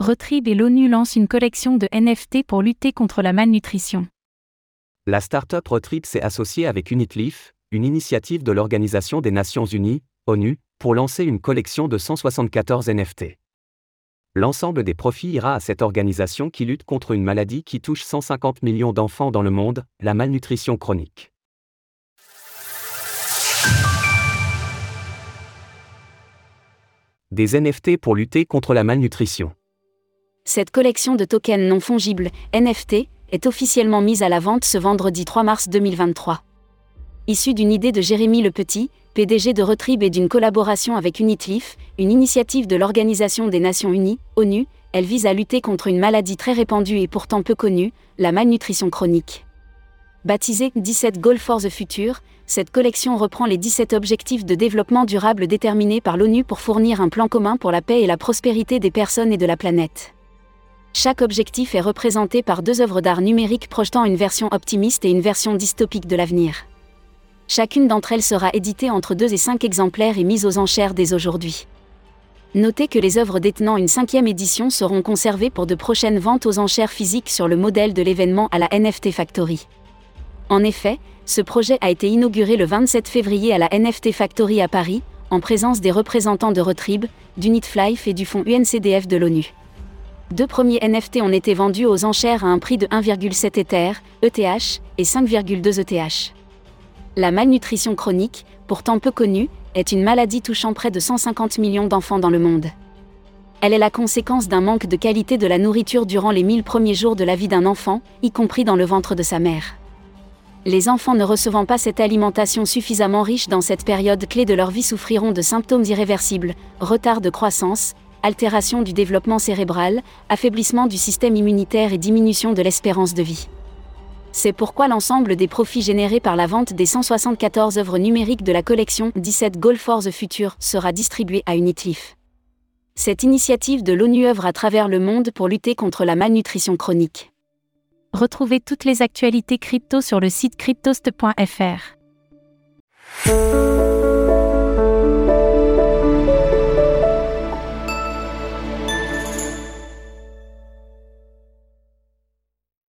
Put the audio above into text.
Retrib et l'ONU lancent une collection de NFT pour lutter contre la malnutrition. La start-up Retrib s'est associée avec Unitleaf, une initiative de l'Organisation des Nations Unies, ONU, pour lancer une collection de 174 NFT. L'ensemble des profits ira à cette organisation qui lutte contre une maladie qui touche 150 millions d'enfants dans le monde, la malnutrition chronique. Des NFT pour lutter contre la malnutrition. Cette collection de tokens non fongibles, NFT, est officiellement mise à la vente ce vendredi 3 mars 2023. Issue d'une idée de Jérémy Le Petit, PDG de Retrib et d'une collaboration avec Unitleaf, une initiative de l'Organisation des Nations Unies, ONU, elle vise à lutter contre une maladie très répandue et pourtant peu connue, la malnutrition chronique. Baptisée 17 Goals for the Future, cette collection reprend les 17 objectifs de développement durable déterminés par l'ONU pour fournir un plan commun pour la paix et la prospérité des personnes et de la planète. Chaque objectif est représenté par deux œuvres d'art numérique projetant une version optimiste et une version dystopique de l'avenir. Chacune d'entre elles sera éditée entre 2 et 5 exemplaires et mise aux enchères dès aujourd'hui. Notez que les œuvres détenant une cinquième édition seront conservées pour de prochaines ventes aux enchères physiques sur le modèle de l'événement à la NFT Factory. En effet, ce projet a été inauguré le 27 février à la NFT Factory à Paris, en présence des représentants de Retrib, d'Unitflife et du fonds UNCDF de l'ONU. Deux premiers NFT ont été vendus aux enchères à un prix de 1,7 Ether, ETH, et 5,2 ETH. La malnutrition chronique, pourtant peu connue, est une maladie touchant près de 150 millions d'enfants dans le monde. Elle est la conséquence d'un manque de qualité de la nourriture durant les 1000 premiers jours de la vie d'un enfant, y compris dans le ventre de sa mère. Les enfants ne recevant pas cette alimentation suffisamment riche dans cette période clé de leur vie souffriront de symptômes irréversibles, retard de croissance, altération du développement cérébral, affaiblissement du système immunitaire et diminution de l'espérance de vie. C'est pourquoi l'ensemble des profits générés par la vente des 174 œuvres numériques de la collection 17 Goal for Future sera distribué à Unitleaf. Cette initiative de l'ONU œuvre à travers le monde pour lutter contre la malnutrition chronique. Retrouvez toutes les actualités crypto sur le site cryptost.fr.